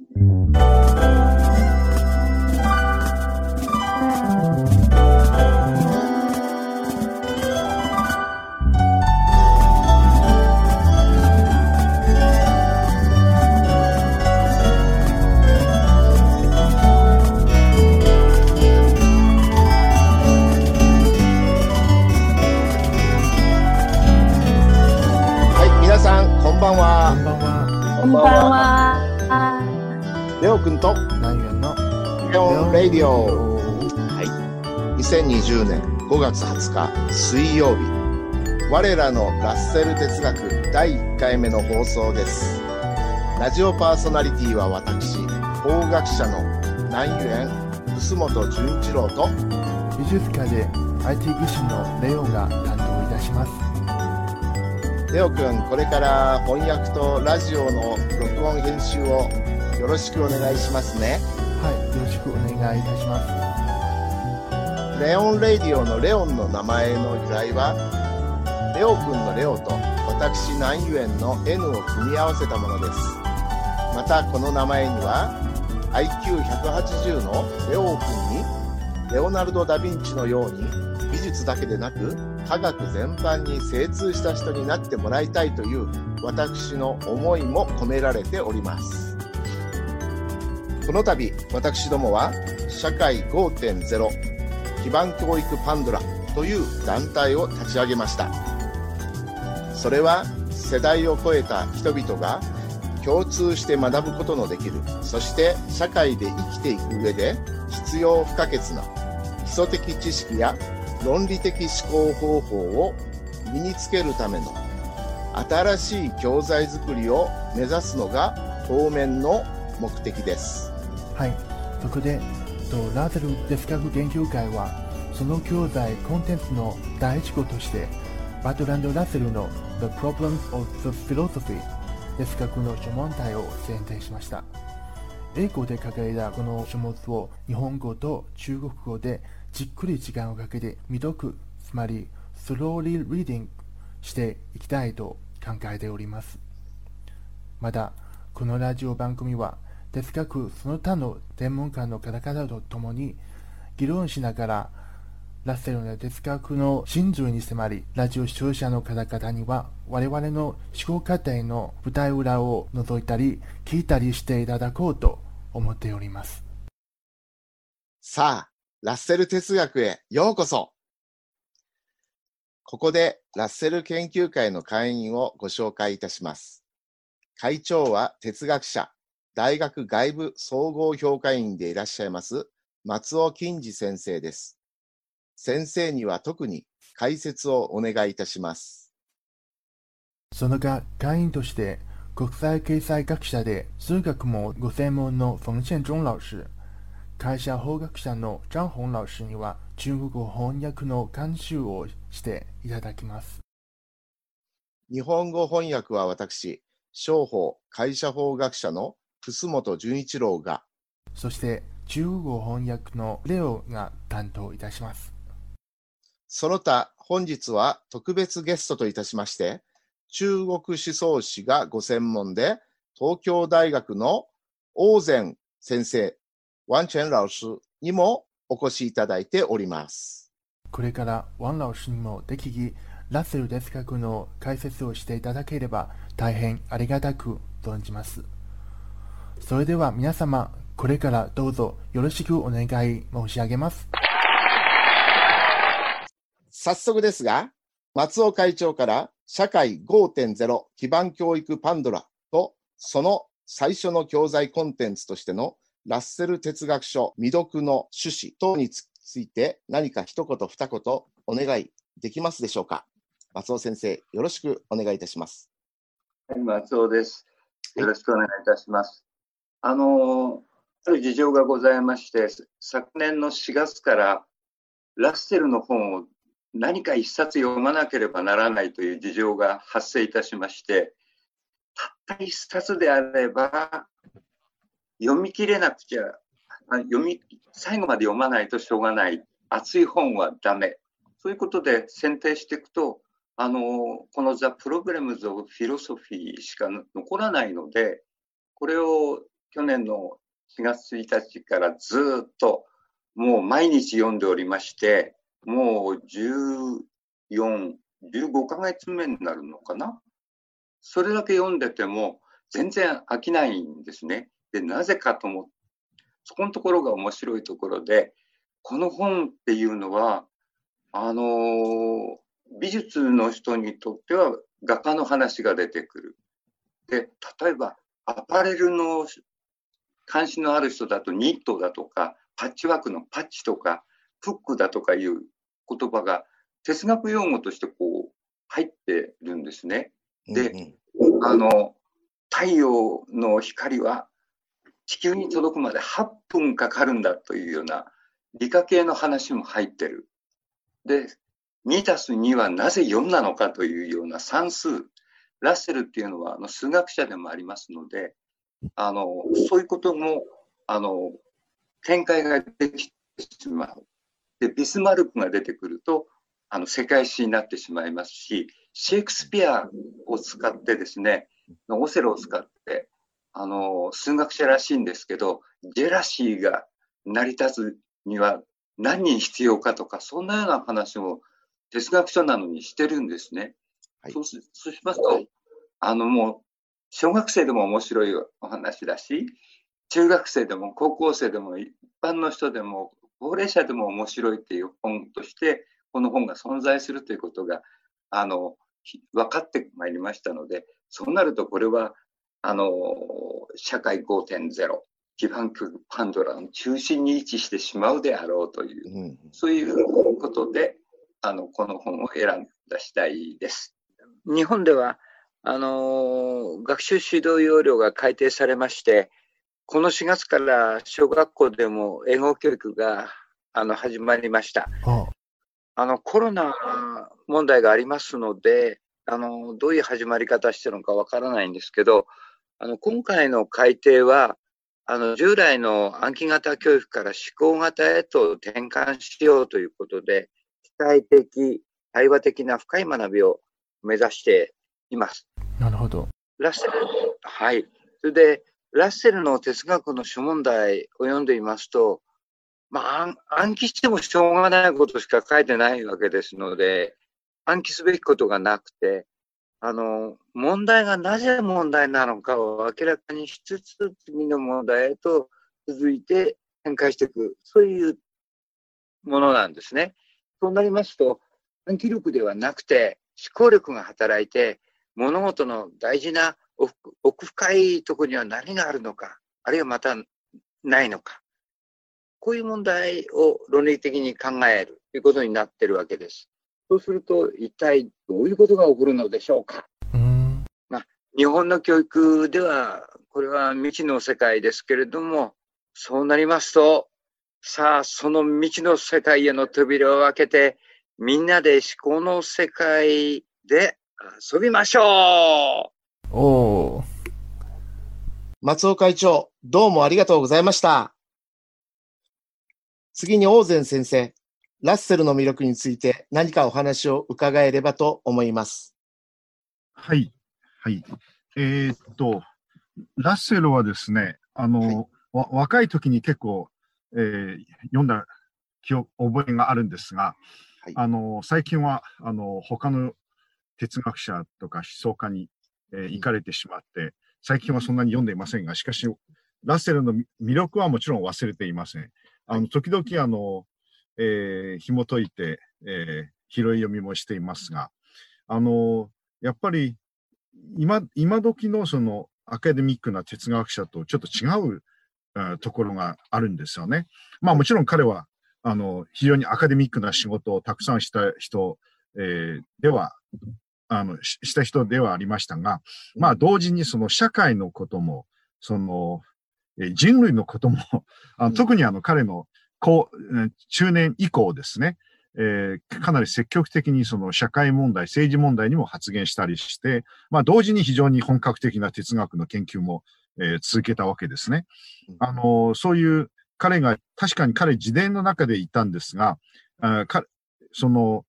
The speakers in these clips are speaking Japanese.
はい、5月20日水曜日。我らのラッセル哲学第1回目の放送です。ラジオパーソナリティは私、法学者の南園楠本純一郎と、美術家で IT 技師のレオンが担当いたします。レオくん、これから翻訳とラジオの録音編集をよろしくお願いしますね。はい、よろしくお願いいたします。レオン・レディオのレオンの名前の由来は、レオくんのレオと私南ユエンの N を組み合わせたものです。またこの名前には IQ180 のレオくんにレオナルド・ダ・ヴィンチのように美術だけでなく科学全般に精通した人になってもらいたいという私の思いも込められております。この度私どもは社会5.0基盤教育パンドラという団体を立ち上げました。それは世代を超えた人々が共通して学ぶことのできるそして社会で生きていく上で必要不可欠な基礎的知識や論理的思考方法を身につけるための新しい教材作りを目指すのが当面の目的です。はい、そこで、とラーゼル哲学研究会は、その教材コンテンツの第一項として、バトランド・ラッセルの The Problems of the Philosophy 哲学の諸問題を選定しました。英語で書かれたこの書物を日本語と中国語でじっくり時間をかけて未読、つまり slowly reading していきたいと考えております。また、このラジオ番組は哲学その他の専門家の方々と共に議論しながらラッセルの哲学の真髄に迫りラジオ視聴者の方々には我々の思考過程の舞台裏を覗いたり聞いたりしていただこうと思っております。さあ、ラッセル哲学へようこそ。ここでラッセル研究会の会員をご紹介いたします。会長は哲学者、大学外部総合評価員でいらっしゃいます松尾金次先生です。先生には特に解説をお願いいたします。その他会員として国際経済学者で数学もご専門の冯宪忠老師会社法学者の張本老師には中国語翻訳の監修をしていただきます日本語翻訳は私、商法会社法学者の楠本純一郎が。そして中国語翻訳のレオが担当いたします。その他、本日は特別ゲストといたしまして、中国思想史がご専門で、東京大学の王善先生、ワンチェン老師にもお越しいただいております。これからワン老師にも適宜ラッセル哲学の解説をしていただければ大変ありがたく存じますそれでは皆様これからどうぞよろしくお願い申し上げます早速ですが、松尾会長から社会5.0基盤教育パンドラとその最初の教材コンテンツとしてのラッセル哲学書未読の趣旨等について何か一言二言お願いできますでしょうか？松尾先生、よろしくお願いいたします。はい、松尾です。よろしくお願いいたします。あの、ある事情がございまして、昨年の4月からラッセルの本を何か一冊読まなければならないという事情が発生いたしまして、たった一冊であれば読み切れなくちゃ、読み、最後まで読まないとしょうがない。熱い本はダメ。そういうことで選定していくと、あの、この The Problems of Philosophy しか残らないので、これを去年の4月1日からずっともう毎日読んでおりまして、もう14、15ヶ月目になるのかな？それだけ読んでても全然飽きないんですね。で、なぜかと思って、そこのところが面白いところで、この本っていうのは、あのー、美術の人にとっては画家の話が出てくる。で、例えばアパレルの関心のある人だとニットだとか、パッチワークのパッチとか、フックだとかいう言葉が哲学用語としてこう入ってるんですね。で、うんうん、あの、太陽の光は地球に届くまで8分かかるんだというような理科系の話も入ってる。で、2たす2はなぜ4なのかというような算数。ラッセルっていうのはあの数学者でもありますので、あの、そういうことも、あの、展開ができてしまう。で、ビスマルクが出てくると、あの、世界史になってしまいますし、シェイクスピアを使ってですね、オセロを使って、あの、数学者らしいんですけど、ジェラシーが成り立つには何人必要かとか、そんなような話を哲学書なのにしてるんですね。はい、そうしそうしますと、あのもう、小学生でも面白いお話だし、中学生でも高校生でも一般の人でも高齢者でも面白いっていう本として、この本が存在するということが、あの、分かってまいりましたので、そうなるとこれは、あの、社会5.0、基盤局パンドラの中心に位置してしまうであろうという、うん、そういうことで、あの、この本を選んだ次第です。日本では、あの、学習指導要領が改定されまして、この4月から小学校でも英語教育があの始まりました。ああのコロナ問題がありますので、あのどういう始まり方してるのかわからないんですけど、あの今回の改定は、あの従来の暗記型教育から思考型へと転換しようということで、主体的、対話的な深い学びを目指しています。なるほど。ラッセル、はい。それで、ラッセルの哲学の諸問題を読んでいますと、まあ、暗記してもしょうがないことしか書いてないわけですので、暗記すべきことがなくて、あの、問題がなぜ問題なのかを明らかにしつつ、次の問題へと続いて展開していく、そういうものなんですね。そうなりますと、暗記力ではなくて、思考力が働いて、物事の大事な奥深いところには何があるのか、あるいはまたないのか。こういう問題を論理的に考えるということになっているわけです。そうすると、一体どういうことが起こるのでしょうか。まあ、日本の教育では、これは未知の世界ですけれども、そうなりますと、さあ、その未知の世界への扉を開けて、みんなで思考の世界で遊びましょうお松尾会長、どうもありがとうございました。次に大前先生、ラッセルの魅力について何かお話を伺えればと思います。はい。はい。えー、っと、ラッセルはですね、あの、はい、若い時に結構、えー、読んだ記憶、覚えがあるんですが、はい、あの、最近は、あの、他の哲学者とか思想家に、えー、行かれてしまって、最近はそんなに読んでいませんが、しかし、ラッセルの魅力はもちろん忘れていません。あの、時々、あの、えー、紐解いて、えー、拾い読みもしていますが、あの、やっぱり、今、今時のそのアカデミックな哲学者とちょっと違う、ところがあるんですよね。まあもちろん彼はあの、非常にアカデミックな仕事をたくさんした人、えー、では、あのし、した人ではありましたが、まあ同時にその社会のことも、その、えー、人類のことも、あの特にあの彼の高、中年以降ですね、えー、かなり積極的にその社会問題、政治問題にも発言したりして、まあ同時に非常に本格的な哲学の研究も、えー、続けたわけですね。あの、そういう彼が、確かに彼自伝の中でいたんですが、あかその、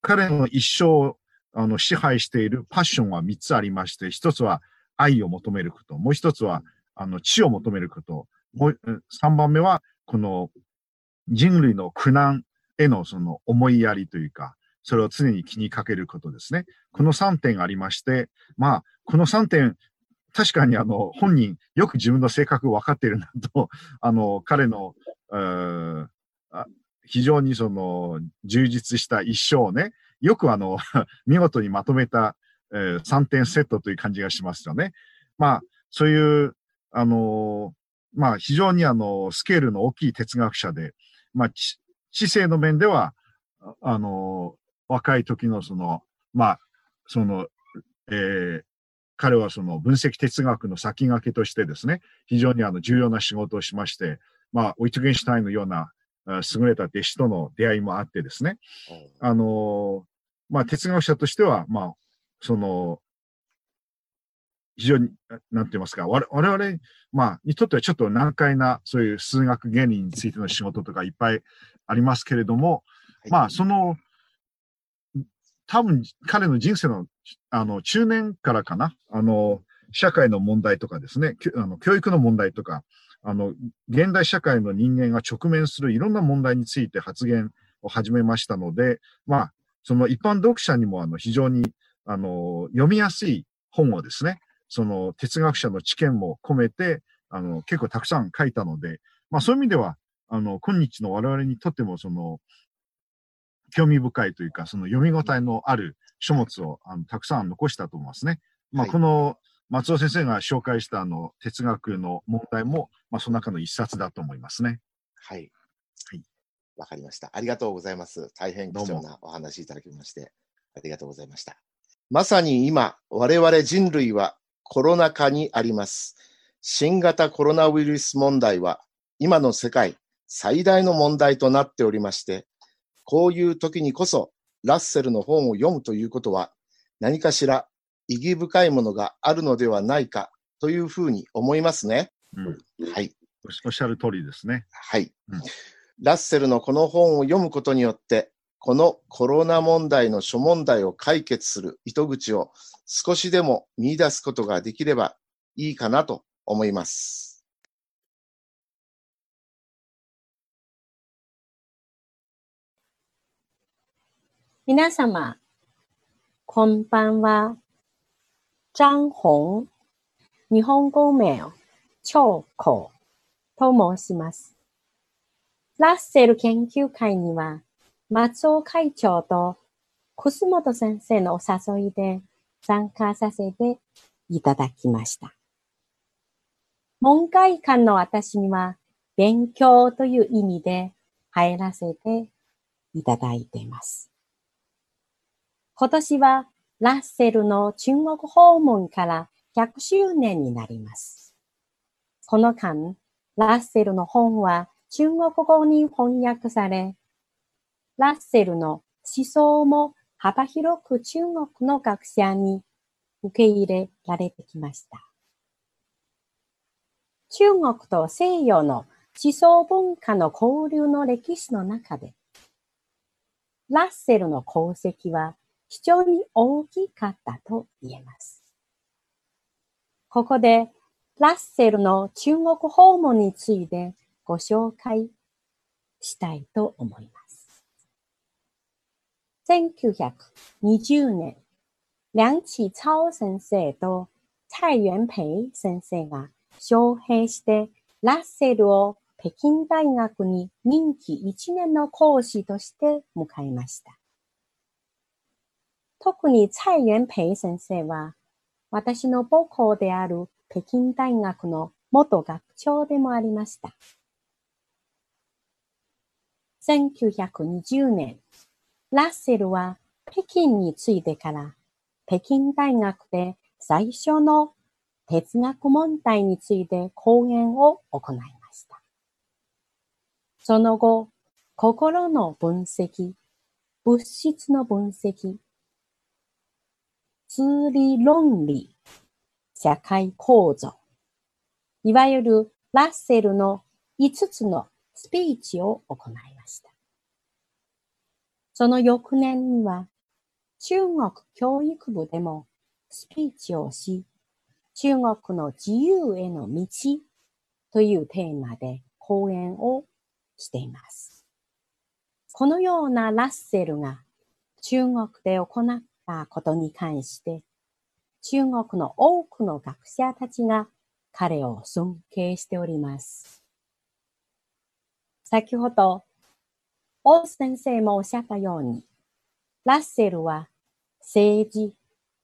彼の一生をあの支配しているパッションは3つありまして、1つは愛を求めること、もう1つはあの、知を求めること。もう、3番目は、この人類の苦難へのその思いやりというか、それを常に気にかけることですね。この3点ありまして、まあ、この3点、確かにあの、本人、よく自分の性格を分かっているなと、あの、彼の、うー非常にその、充実した一生をね、よくあの、見事にまとめた、えー3点セットという感じがしますよね。まあ、そういう、あのーまあ、非常にあの、スケールの大きい哲学者で、まあ、知知性の面では、ああのー若い時のその、まあ、その、えー彼はその分析哲学の先駆けとしてですね、非常にあの重要な仕事をしまして、まあ、ウィトゲンシュタインのようなあ優れた弟子との出会いもあってですね、あのーまあ、哲学者としては、まあ、その、非常に、ななんて言いますか、我我々、まあ、にとってはちょっと難解な、そういう数学原理についての仕事とかいっぱいありますけれども、まあ、その、多分、彼の人生の、あの、中年からかな、あの、社会の問題とかですね、あの教育の問題とか、あの、現代社会の人間が直面するいろんな問題について発言を始めましたので、まあ、その一般読者にもあの非常にあの読みやすい本をですね、その哲学者の知見も込めて、あの結構たくさん書いたので、まあそういう意味では、あの今日の我々にとってもその興味深いというか、その読み応えのある書物をあのたくさん残したと思いますね。まあ、はいこの松尾先生が紹介したあの哲学の問題も、まあ、その中の一冊だと思いますね。はい。はい。わかりました。ありがとうございます。大変貴重なお話いただきまして、ありがとうございました。まさに今、我々人類はコロナ禍にあります。新型コロナウイルス問題は、今の世界最大の問題となっておりまして、こういう時にこそ、ラッセルの本を読むということは、何かしら意義深いものがあるのではないかというふうに思いますね。うん、はい。おっしおっしゃる通りですね。はい、うんラッセルのこの本を読むことによって、このコロナ問題の諸問題を解決する糸口を少しでも見出すことができればいいかなと思います。皆様、こんばんは。張本、日本語名、長子と申します。ラッセル研究会には、松尾会長と楠本先生のお誘いで参加させていただきました。門外漢の私には、勉強という意味で入らせていただいています。今年はラッセルの中国訪問から100周年になります。この間、ラッセルの本は中国語に翻訳され、ラッセルの思想も幅広く中国の学者に受け入れられてきました。中国と西洋の思想文化の交流の歴史の中で、ラッセルの功績は非常に大きかったと言えます。ここで、ラッセルの中国訪問についてご紹介したいと思います。1920年、梁启超先生と蔡元培先生が招聘してラッセルを北京大学に任期1年の講師として迎えました。特に蔡元培先生は、私の母校である北京大学の元学長でもありました。1920年、ラッセルは北京に着いてから、北京大学で最初の哲学問題について講演を行いました。その後、心の分析、物質の分析、数理論理、社会構造、いわゆるラッセルの5つのスピーチを行いました。その翌年には中国教育部でもスピーチをし、中国の自由への道というテーマで講演をしています。このようなラッセルが中国で行ったことに関して、中国の多くの学者たちが彼を尊敬しております。先ほど、王先生もおっしゃったように、ラッセルは政治、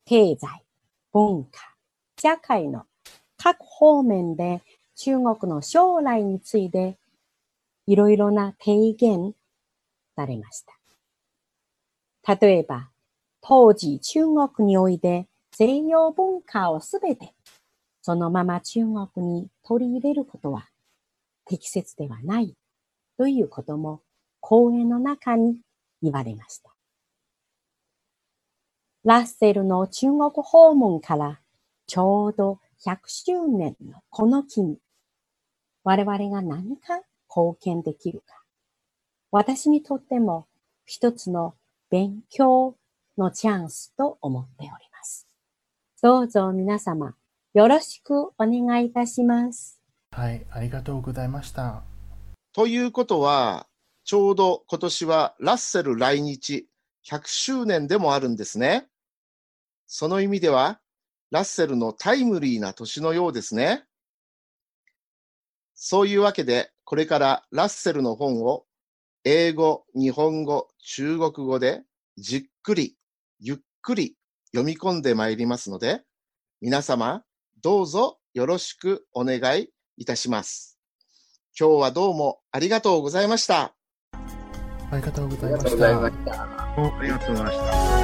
経済、文化、社会の各方面で中国の将来についていろいろな提言されました。例えば、当時中国において西洋文化をすべてそのまま中国に取り入れることは適切ではないということも講演の中に言われました。ラッセルの中国訪問からちょうど100周年のこの日に我々が何か貢献できるか。私にとっても一つの勉強のチャンスと思っております。どうぞ皆様よろしくお願いいたします。はい、ありがとうございました。ということは、ちょうど今年はラッセル来日100周年でもあるんですね。その意味では、ラッセルのタイムリーな年のようですね。そういうわけで、これからラッセルの本を英語、日本語、中国語でじっくり、ゆっくり読み込んでまいりますので、皆様、どうぞよろしくお願いいたします。今日はどうもありがとうございました。ありがとうごあざいま。した。ありがとうございました。